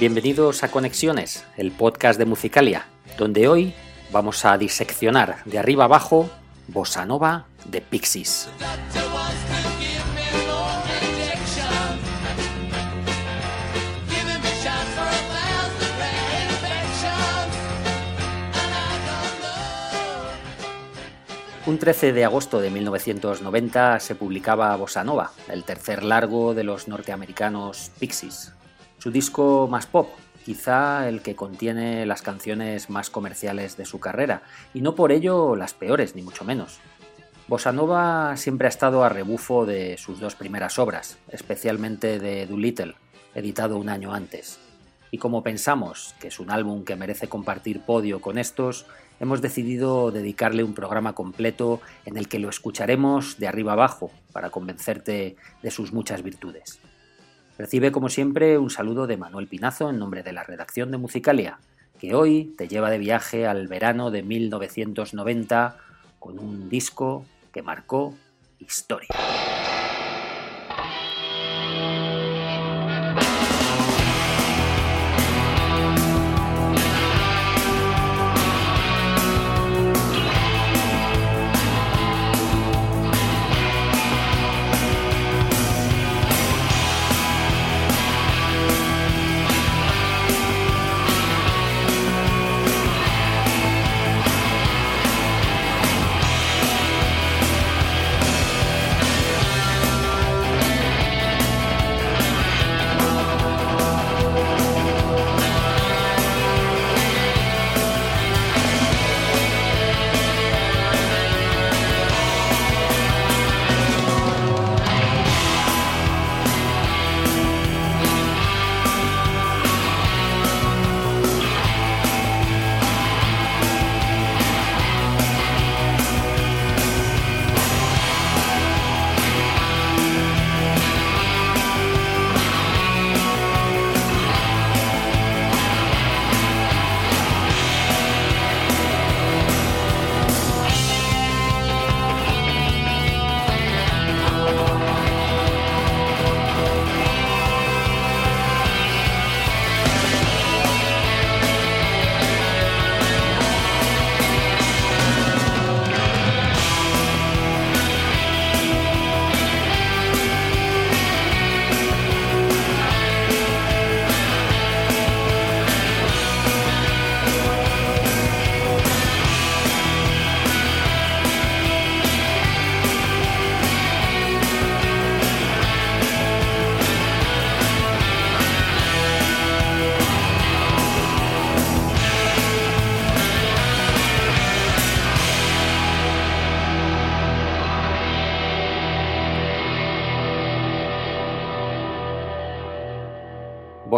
Bienvenidos a Conexiones, el podcast de Musicalia, donde hoy vamos a diseccionar de arriba abajo Bossa Nova de Pixies. Un 13 de agosto de 1990 se publicaba Bossa Nova, el tercer largo de los norteamericanos Pixies. Su disco más pop, quizá el que contiene las canciones más comerciales de su carrera, y no por ello las peores, ni mucho menos. Bossa Nova siempre ha estado a rebufo de sus dos primeras obras, especialmente de Doolittle, editado un año antes. Y como pensamos que es un álbum que merece compartir podio con estos, hemos decidido dedicarle un programa completo en el que lo escucharemos de arriba abajo para convencerte de sus muchas virtudes. Recibe como siempre un saludo de Manuel Pinazo en nombre de la redacción de Musicalia, que hoy te lleva de viaje al verano de 1990 con un disco que marcó historia.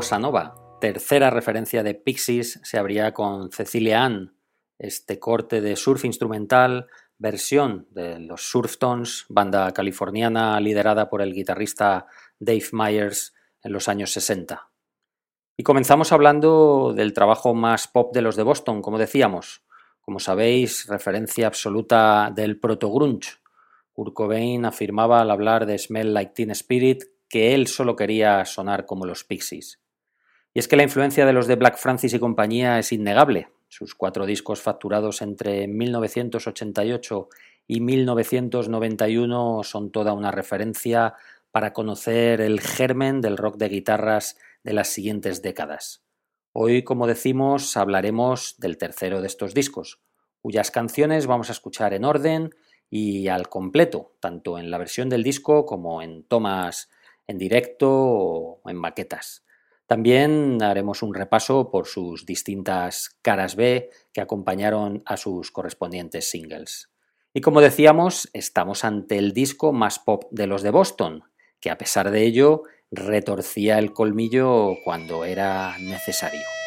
Bossa Nova. Tercera referencia de Pixies se abría con Cecilia Ann, este corte de surf instrumental, versión de los Surftones, banda californiana liderada por el guitarrista Dave Myers en los años 60. Y comenzamos hablando del trabajo más pop de los de Boston, como decíamos. Como sabéis, referencia absoluta del proto-grunge. Kurt Cobain afirmaba al hablar de Smell Like Teen Spirit que él solo quería sonar como los Pixies. Es que la influencia de los de Black Francis y compañía es innegable. Sus cuatro discos facturados entre 1988 y 1991 son toda una referencia para conocer el germen del rock de guitarras de las siguientes décadas. Hoy, como decimos, hablaremos del tercero de estos discos, cuyas canciones vamos a escuchar en orden y al completo, tanto en la versión del disco como en tomas en directo o en maquetas. También haremos un repaso por sus distintas caras B que acompañaron a sus correspondientes singles. Y como decíamos, estamos ante el disco más pop de los de Boston, que a pesar de ello retorcía el colmillo cuando era necesario.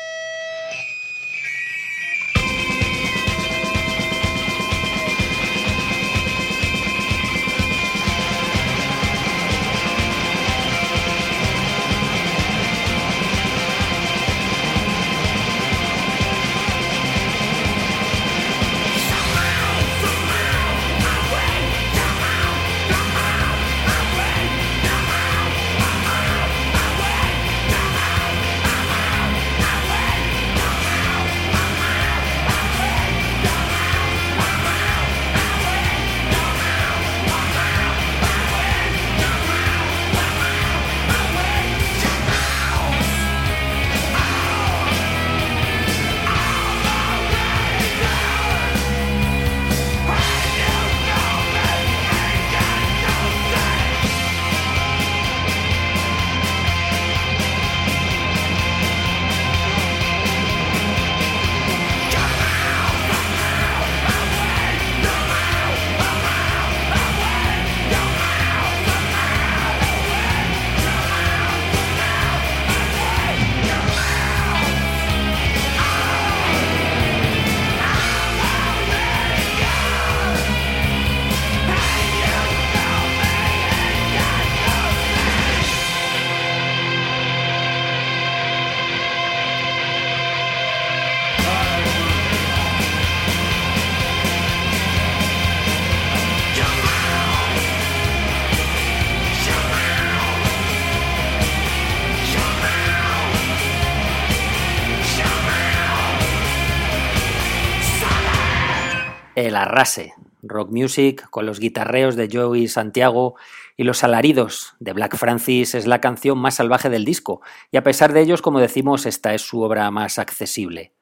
Arrase, rock music con los guitarreos de Joey Santiago y los alaridos de Black Francis es la canción más salvaje del disco, y a pesar de ellos, como decimos, esta es su obra más accesible.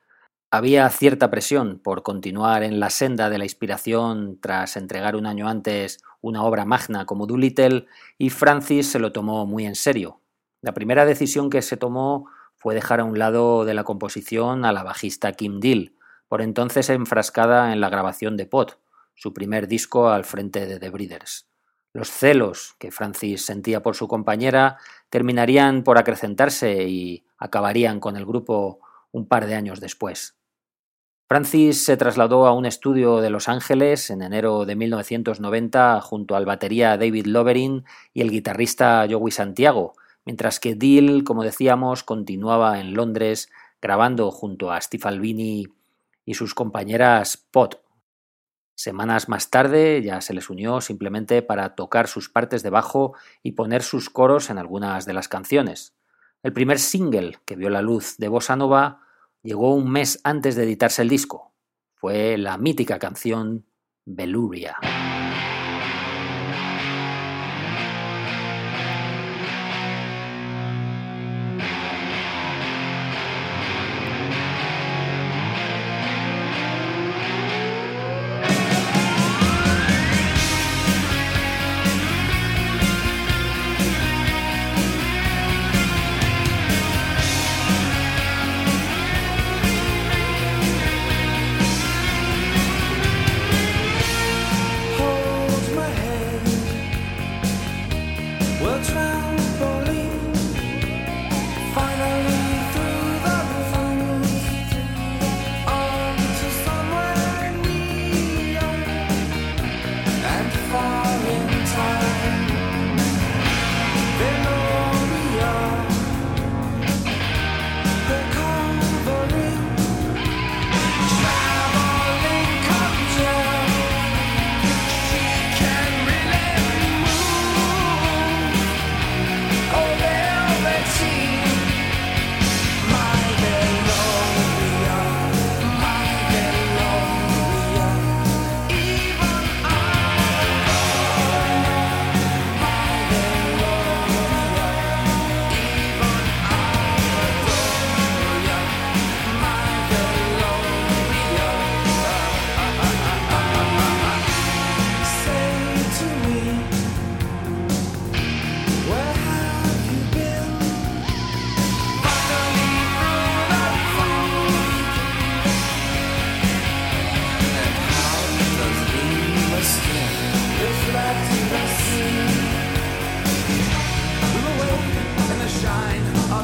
Había cierta presión por continuar en la senda de la inspiración tras entregar un año antes una obra magna como Doolittle, y Francis se lo tomó muy en serio. La primera decisión que se tomó fue dejar a un lado de la composición a la bajista Kim Deal, por entonces enfrascada en la grabación de Pot, su primer disco al frente de The Breeders. Los celos que Francis sentía por su compañera terminarían por acrecentarse y acabarían con el grupo un par de años después. Francis se trasladó a un estudio de Los Ángeles en enero de 1990 junto al batería David Loverin y el guitarrista Joey Santiago, mientras que Deal, como decíamos, continuaba en Londres grabando junto a Steve Albini y sus compañeras Pot, Semanas más tarde ya se les unió simplemente para tocar sus partes de bajo y poner sus coros en algunas de las canciones. El primer single que vio la luz de Bossa Nova llegó un mes antes de editarse el disco. Fue la mítica canción Beluria.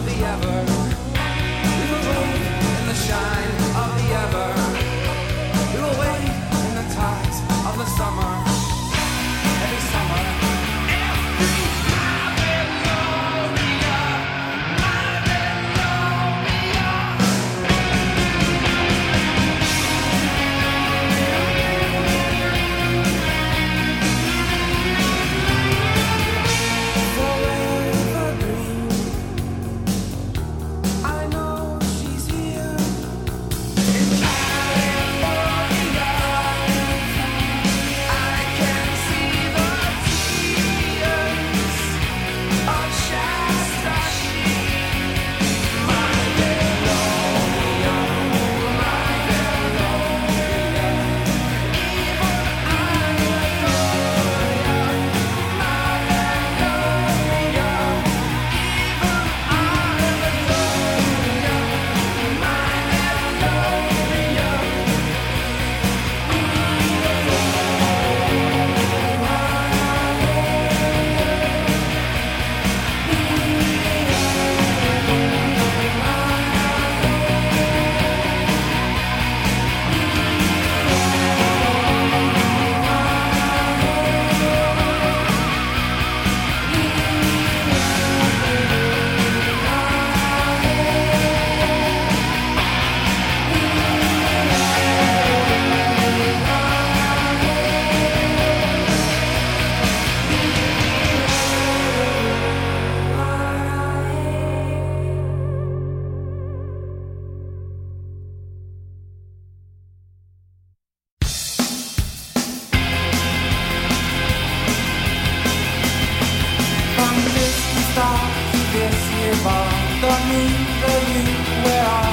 The ever. the me, the you where I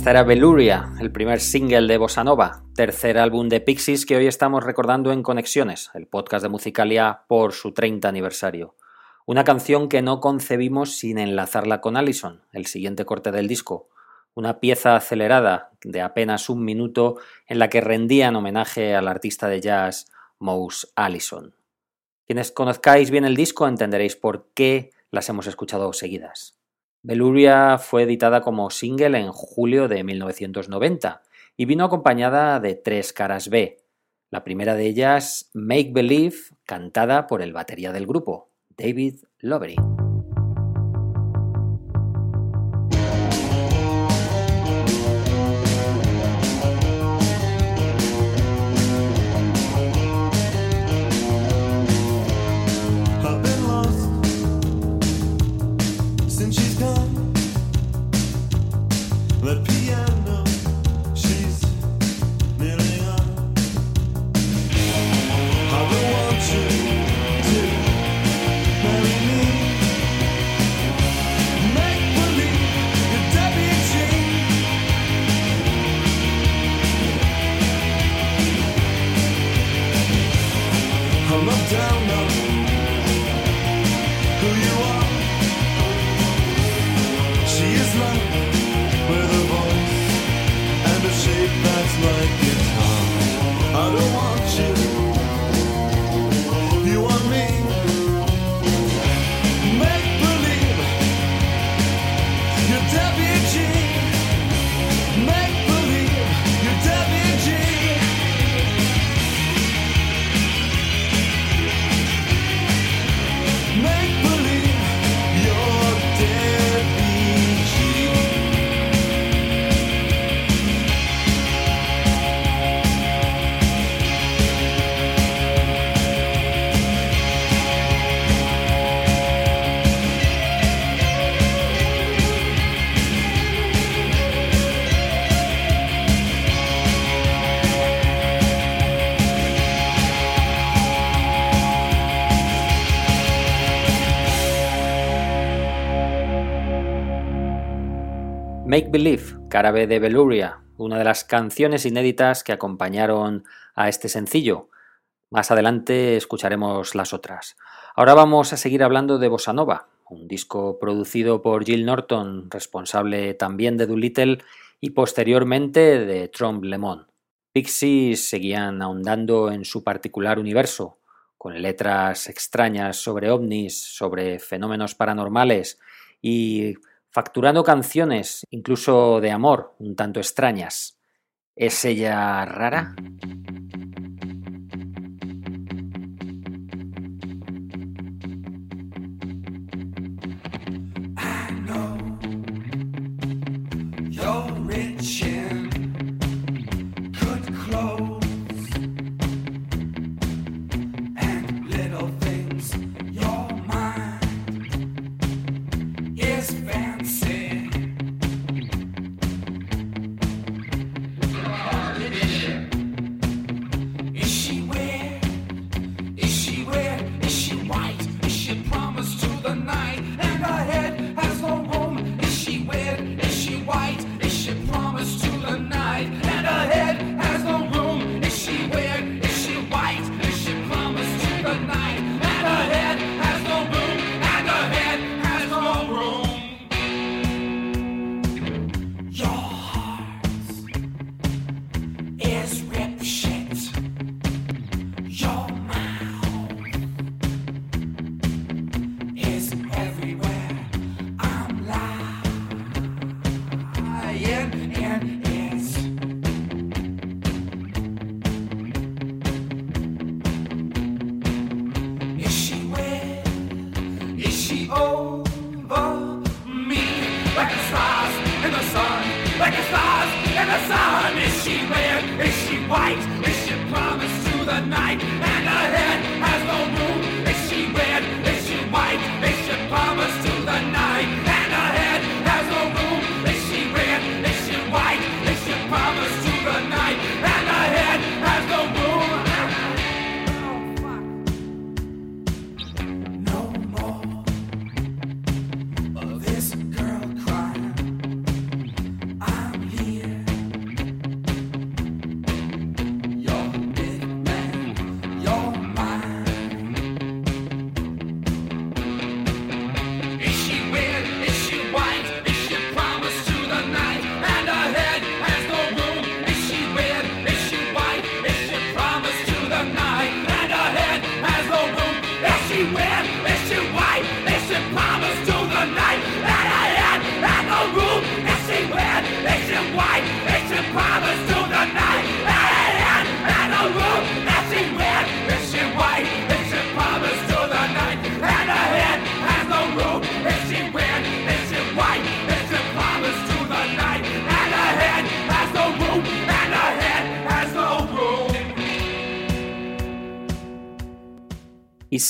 Esta era Veluria, el primer single de Bossa Nova, tercer álbum de Pixies que hoy estamos recordando en Conexiones, el podcast de Musicalia por su 30 aniversario. Una canción que no concebimos sin enlazarla con Allison, el siguiente corte del disco. Una pieza acelerada de apenas un minuto en la que rendían homenaje al artista de jazz Mouse Allison. Quienes conozcáis bien el disco entenderéis por qué las hemos escuchado seguidas. Beluria fue editada como single en julio de 1990 y vino acompañada de tres caras B. La primera de ellas, Make Believe, cantada por el batería del grupo, David Lovery. Make Believe, cara B de Veluria, una de las canciones inéditas que acompañaron a este sencillo. Más adelante escucharemos las otras. Ahora vamos a seguir hablando de Bossa Nova, un disco producido por Jill Norton, responsable también de Doolittle y posteriormente de Trompe Le Monde. Pixies seguían ahondando en su particular universo, con letras extrañas sobre ovnis, sobre fenómenos paranormales y facturando canciones, incluso de amor, un tanto extrañas. ¿Es ella rara?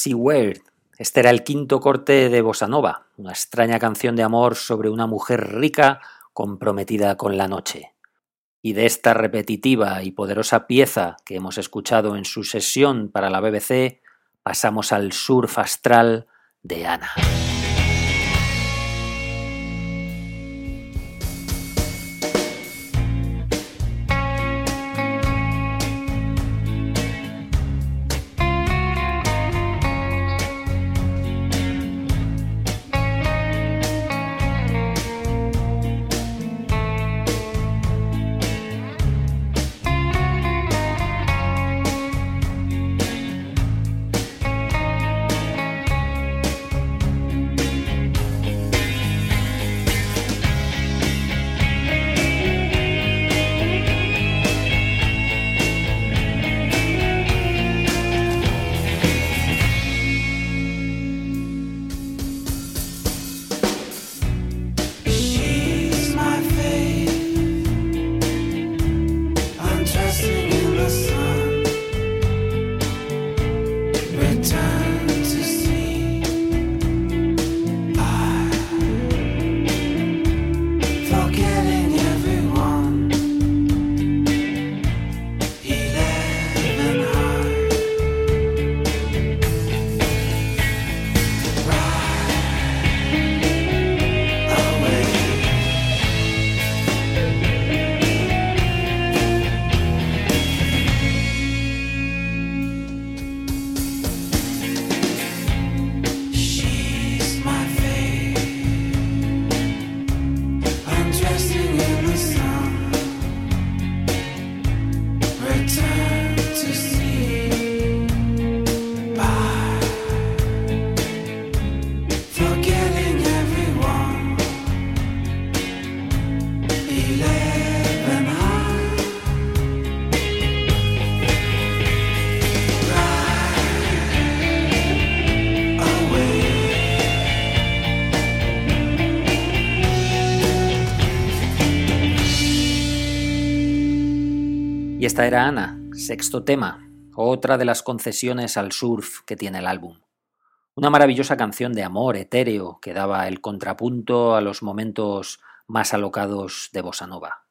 Weird. Este era el quinto corte de Bossa Nova, una extraña canción de amor sobre una mujer rica comprometida con la noche. Y de esta repetitiva y poderosa pieza que hemos escuchado en su sesión para la BBC, pasamos al surf astral de Ana. Era Ana, sexto tema, otra de las concesiones al surf que tiene el álbum. Una maravillosa canción de amor etéreo que daba el contrapunto a los momentos más alocados de Bossa Nova.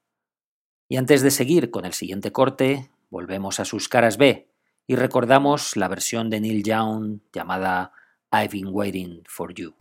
Y antes de seguir con el siguiente corte, volvemos a sus caras B y recordamos la versión de Neil Young llamada I've Been Waiting for You.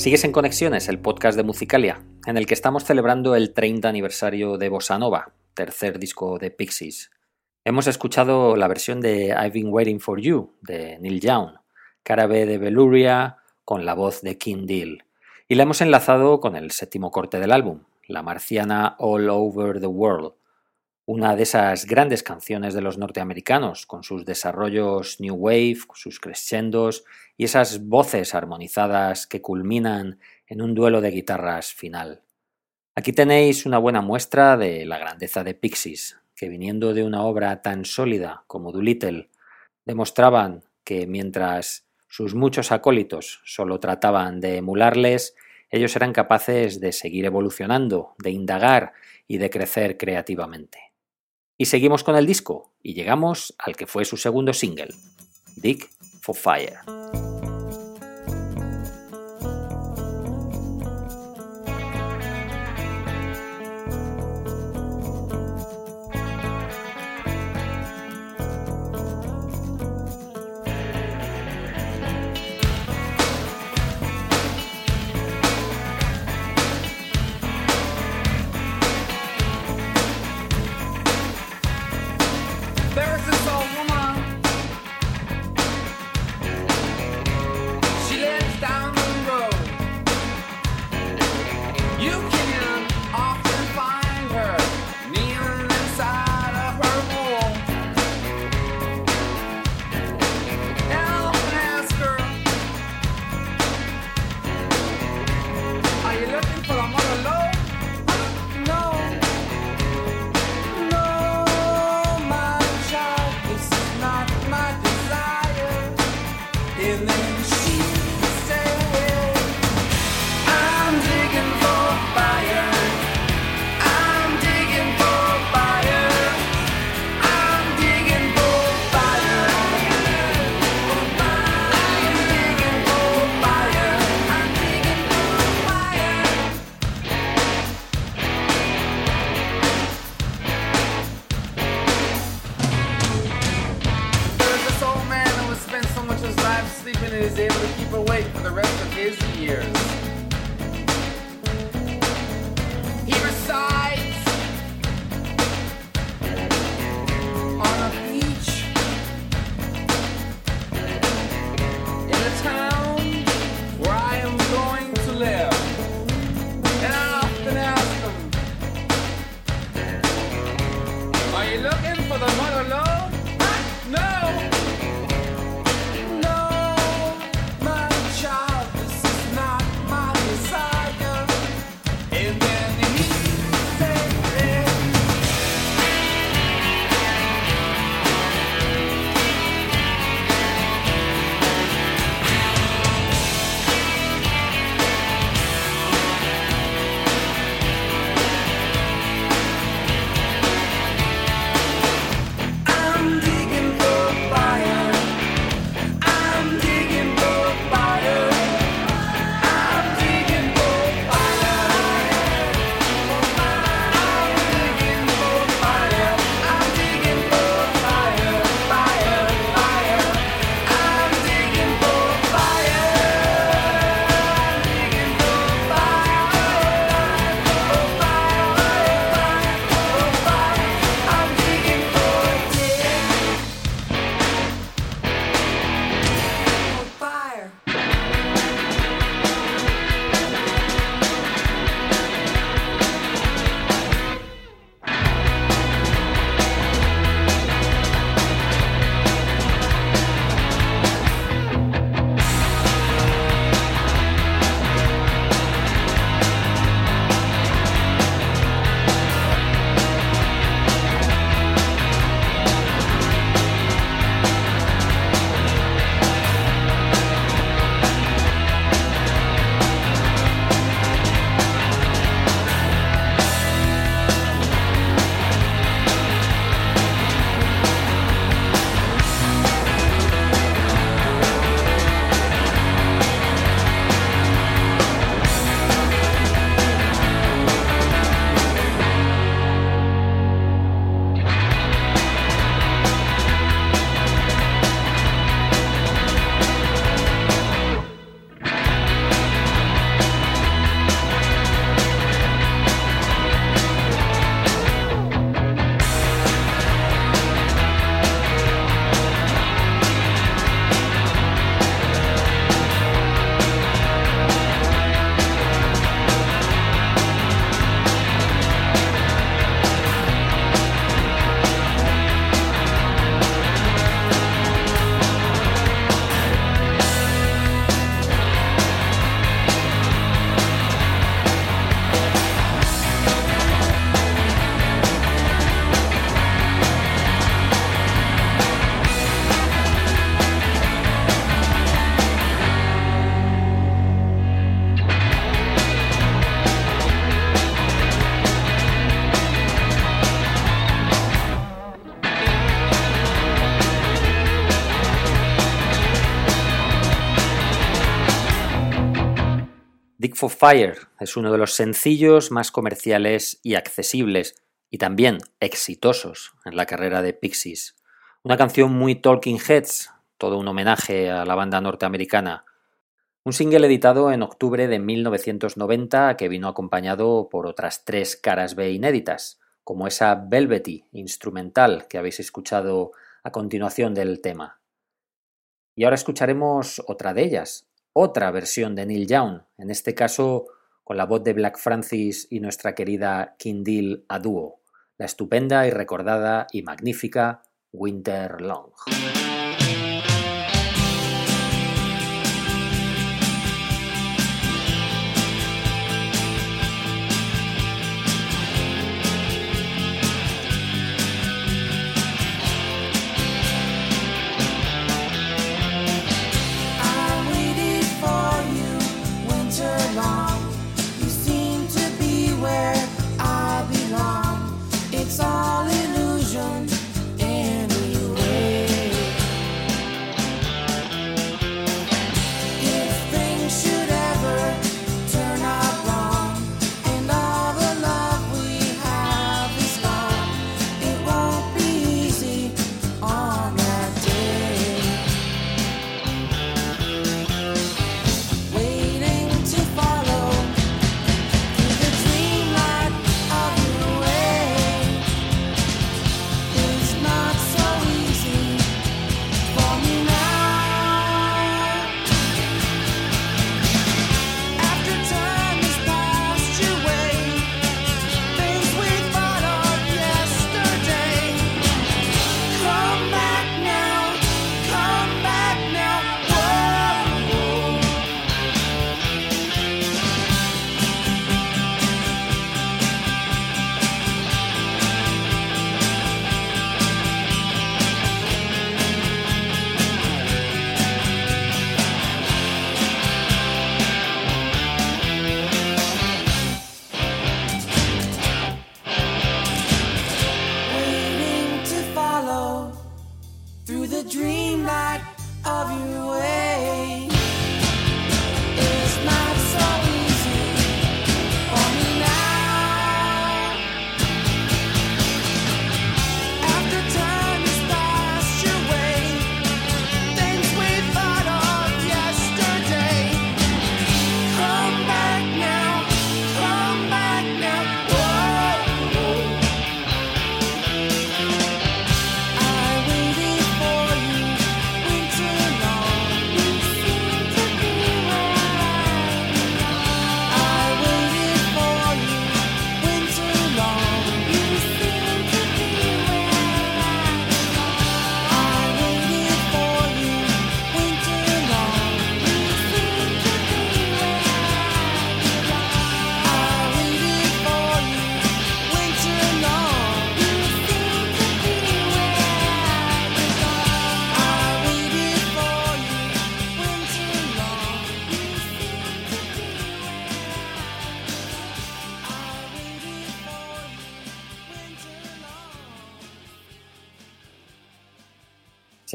Sigues en Conexiones, el podcast de Musicalia, en el que estamos celebrando el 30 aniversario de Bossa Nova, tercer disco de Pixies. Hemos escuchado la versión de I've Been Waiting for You de Neil Young, cara B de Beluria con la voz de King Deal, y la hemos enlazado con el séptimo corte del álbum, la marciana All Over the World, una de esas grandes canciones de los norteamericanos, con sus desarrollos New Wave, sus crescendos y esas voces armonizadas que culminan en un duelo de guitarras final. Aquí tenéis una buena muestra de la grandeza de Pixies, que viniendo de una obra tan sólida como Doolittle, demostraban que mientras sus muchos acólitos solo trataban de emularles, ellos eran capaces de seguir evolucionando, de indagar y de crecer creativamente. Y seguimos con el disco y llegamos al que fue su segundo single, Dig for Fire. For Fire es uno de los sencillos más comerciales y accesibles y también exitosos en la carrera de Pixies. Una canción muy Talking Heads, todo un homenaje a la banda norteamericana. Un single editado en octubre de 1990 que vino acompañado por otras tres caras B inéditas, como esa Velvety instrumental que habéis escuchado a continuación del tema. Y ahora escucharemos otra de ellas, otra versión de Neil Young, en este caso con la voz de Black Francis y nuestra querida Kindle a dúo, la estupenda y recordada y magnífica Winter Long.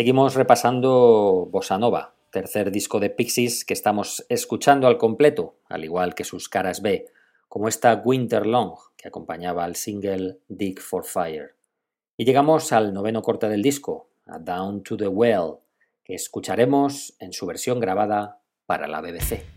Seguimos repasando Bossa Nova, tercer disco de Pixies que estamos escuchando al completo, al igual que sus caras B, como esta Winter Long que acompañaba al single Dig for Fire. Y llegamos al noveno corte del disco, a Down to the Well, que escucharemos en su versión grabada para la BBC.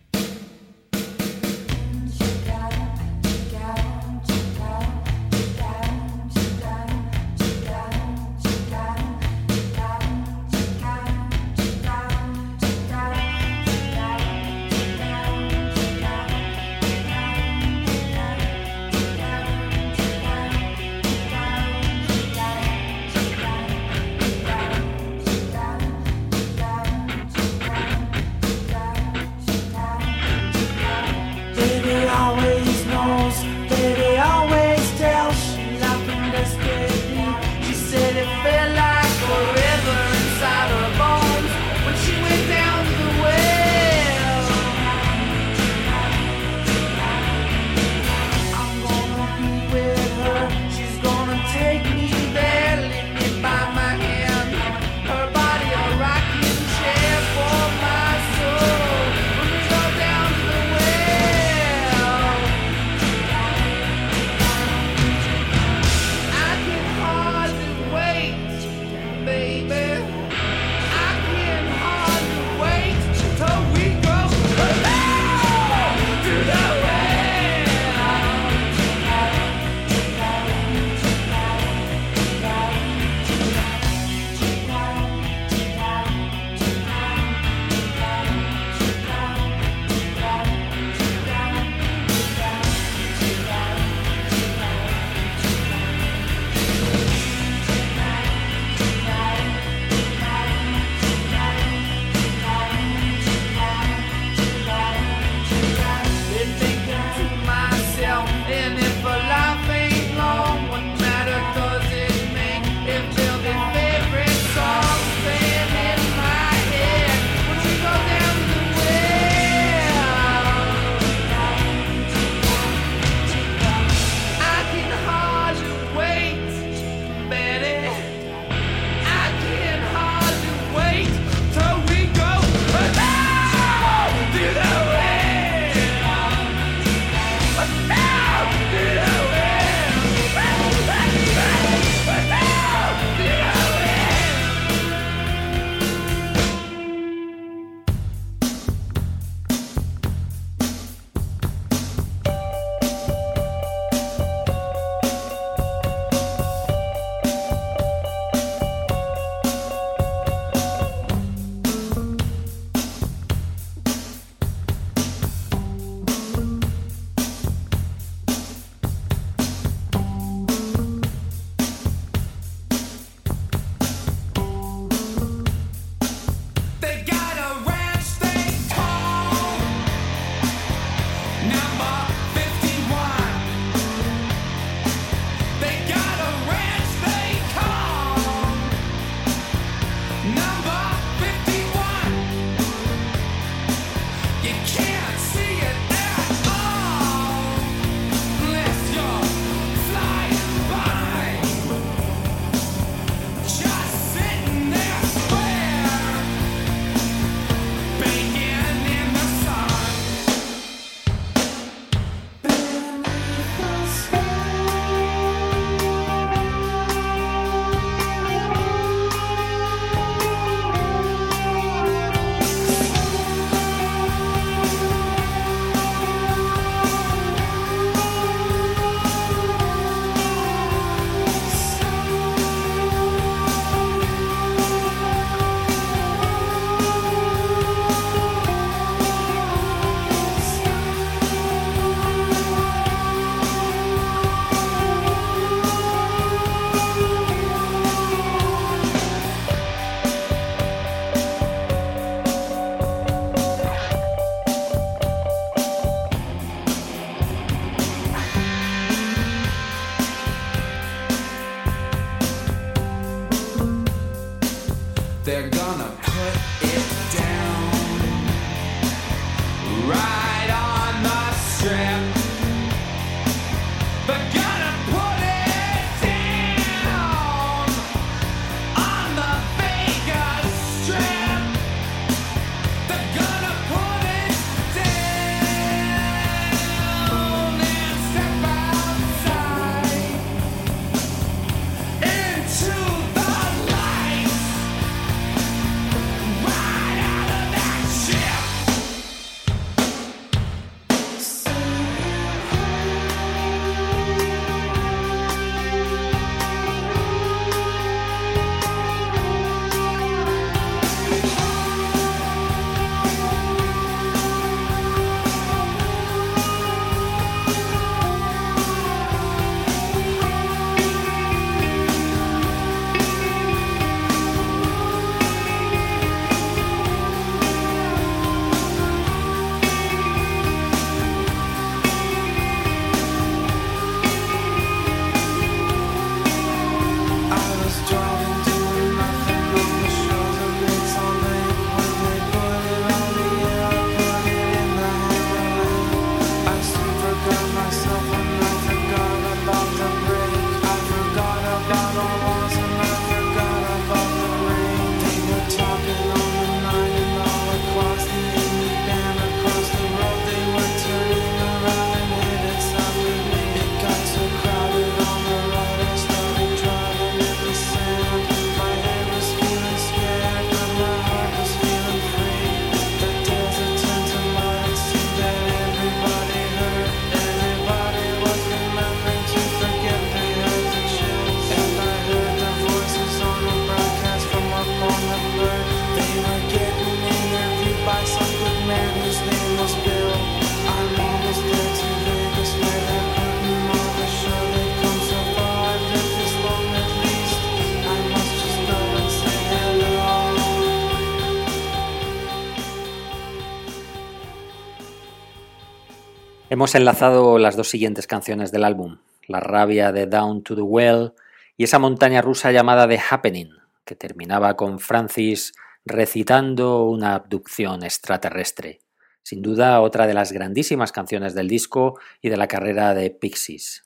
Hemos enlazado las dos siguientes canciones del álbum, La rabia de Down to the Well y esa montaña rusa llamada The Happening, que terminaba con Francis recitando una abducción extraterrestre. Sin duda otra de las grandísimas canciones del disco y de la carrera de Pixies.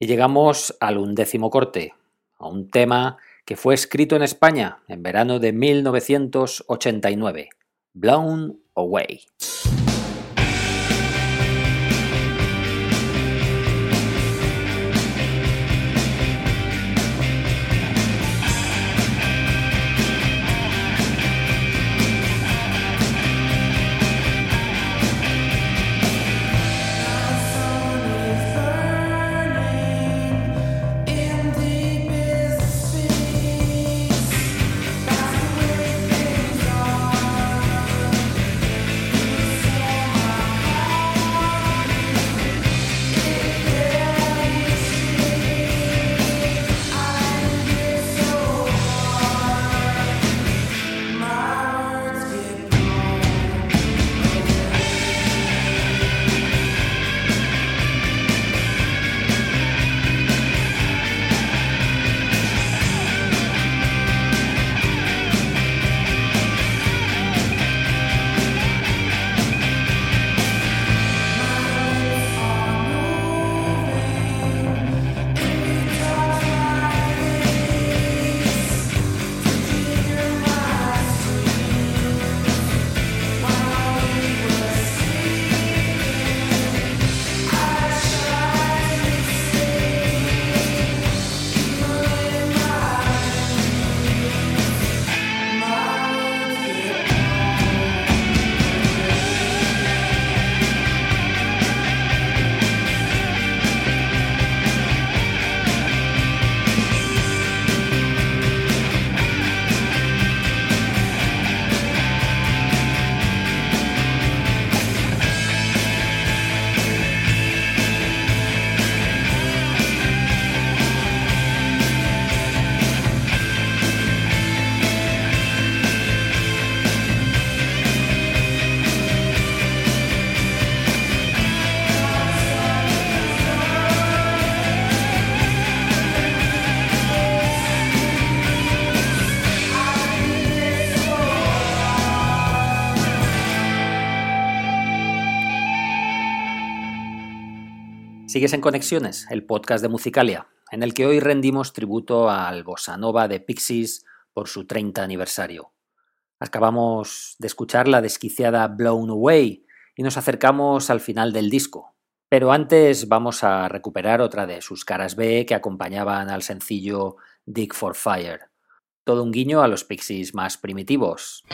Y llegamos al undécimo corte, a un tema que fue escrito en España en verano de 1989, Blown Away. Sigues en Conexiones, el podcast de Musicalia, en el que hoy rendimos tributo al Bossa Nova de Pixies por su 30 aniversario. Acabamos de escuchar la desquiciada Blown Away y nos acercamos al final del disco. Pero antes vamos a recuperar otra de sus caras B que acompañaban al sencillo Dig for Fire. Todo un guiño a los Pixies más primitivos.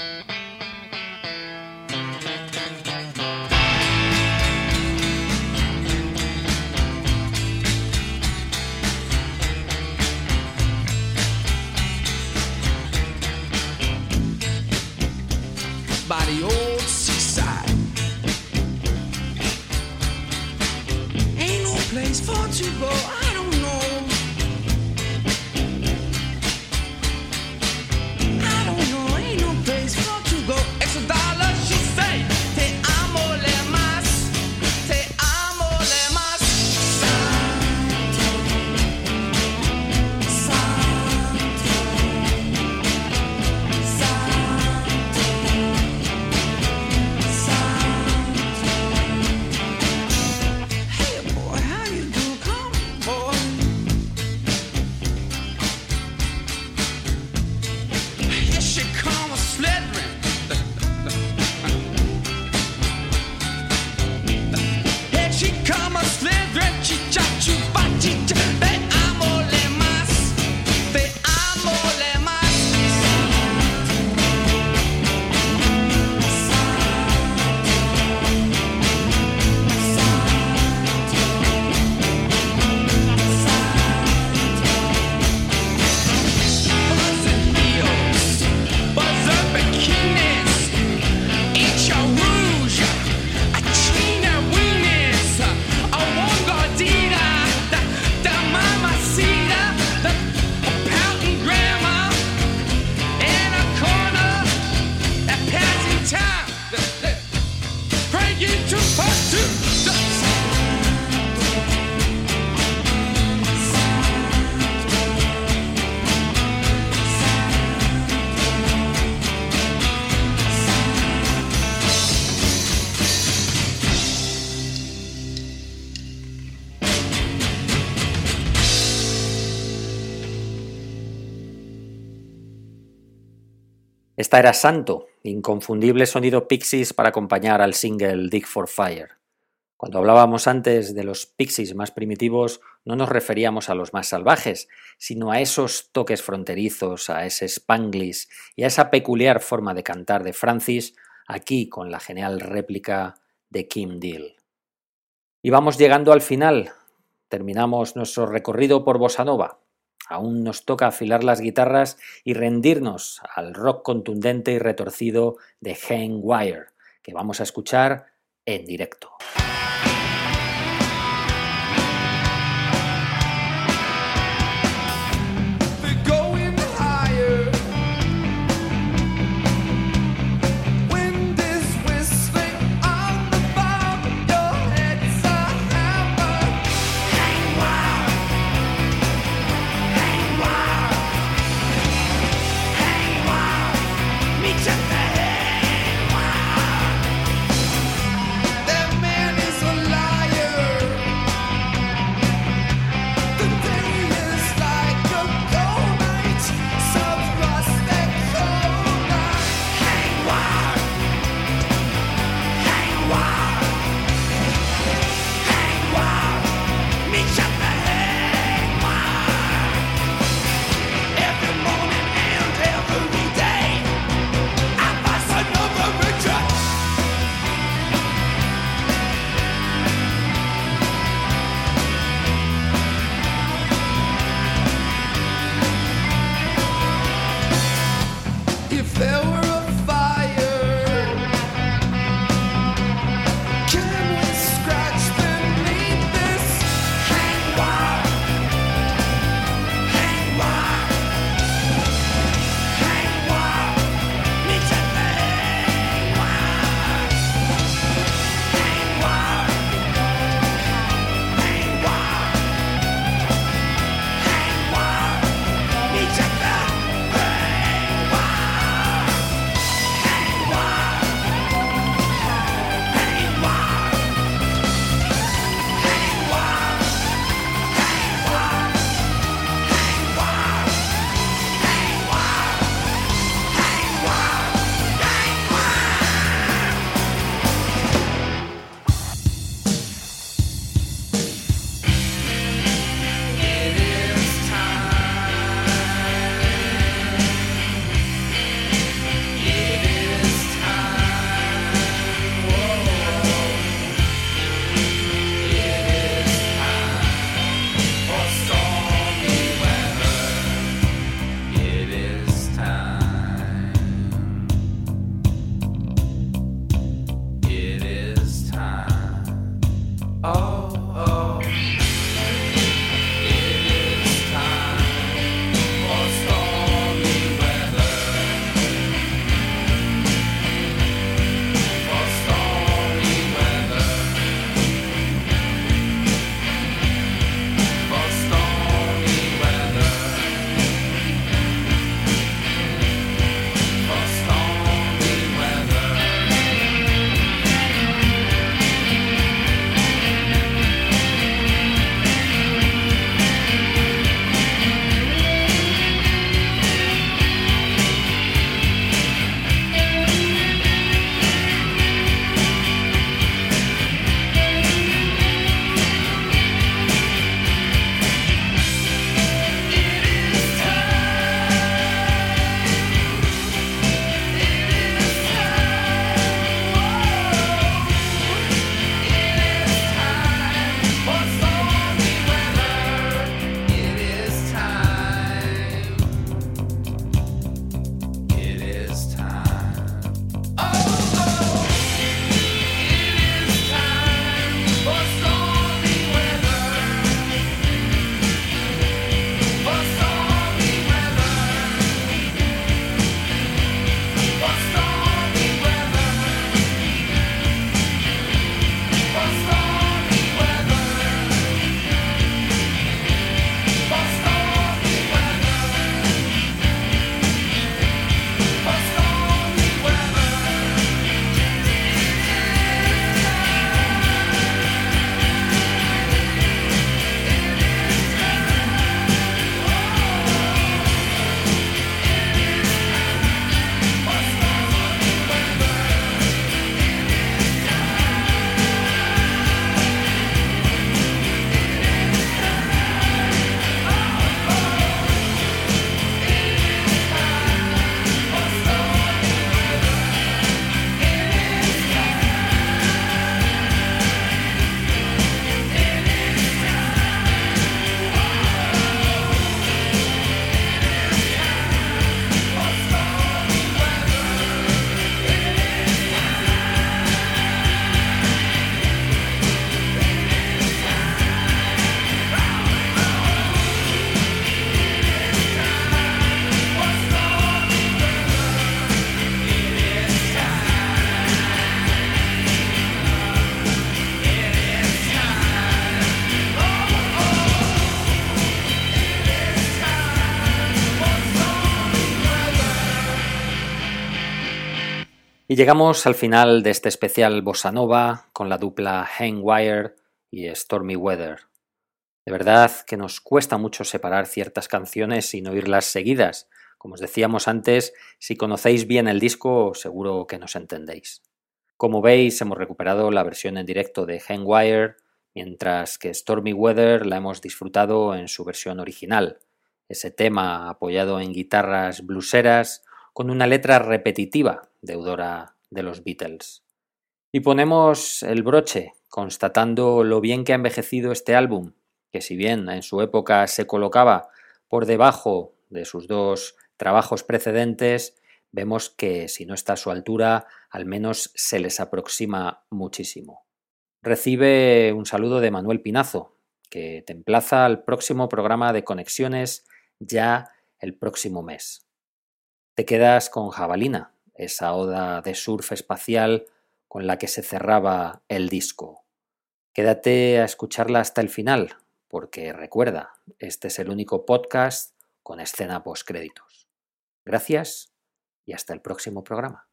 Esta era Santo, inconfundible sonido Pixies para acompañar al single Dig for Fire. Cuando hablábamos antes de los Pixies más primitivos, no nos referíamos a los más salvajes, sino a esos toques fronterizos, a ese spanglish y a esa peculiar forma de cantar de Francis, aquí con la genial réplica de Kim Deal. Y vamos llegando al final. Terminamos nuestro recorrido por Bossa Nova. Aún nos toca afilar las guitarras y rendirnos al rock contundente y retorcido de Hang Wire, que vamos a escuchar en directo. Llegamos al final de este especial Bossa Nova con la dupla Hangwire y Stormy Weather. De verdad que nos cuesta mucho separar ciertas canciones sin oírlas seguidas. Como os decíamos antes, si conocéis bien el disco, seguro que nos entendéis. Como veis, hemos recuperado la versión en directo de Hangwire, mientras que Stormy Weather la hemos disfrutado en su versión original, ese tema apoyado en guitarras bluseras con una letra repetitiva, deudora de los Beatles. Y ponemos el broche, constatando lo bien que ha envejecido este álbum, que si bien en su época se colocaba por debajo de sus dos trabajos precedentes, vemos que si no está a su altura, al menos se les aproxima muchísimo. Recibe un saludo de Manuel Pinazo, que te emplaza al próximo programa de conexiones ya el próximo mes. Te quedas con Jabalina, esa oda de surf espacial con la que se cerraba el disco. Quédate a escucharla hasta el final, porque recuerda, este es el único podcast con escena post créditos. Gracias y hasta el próximo programa.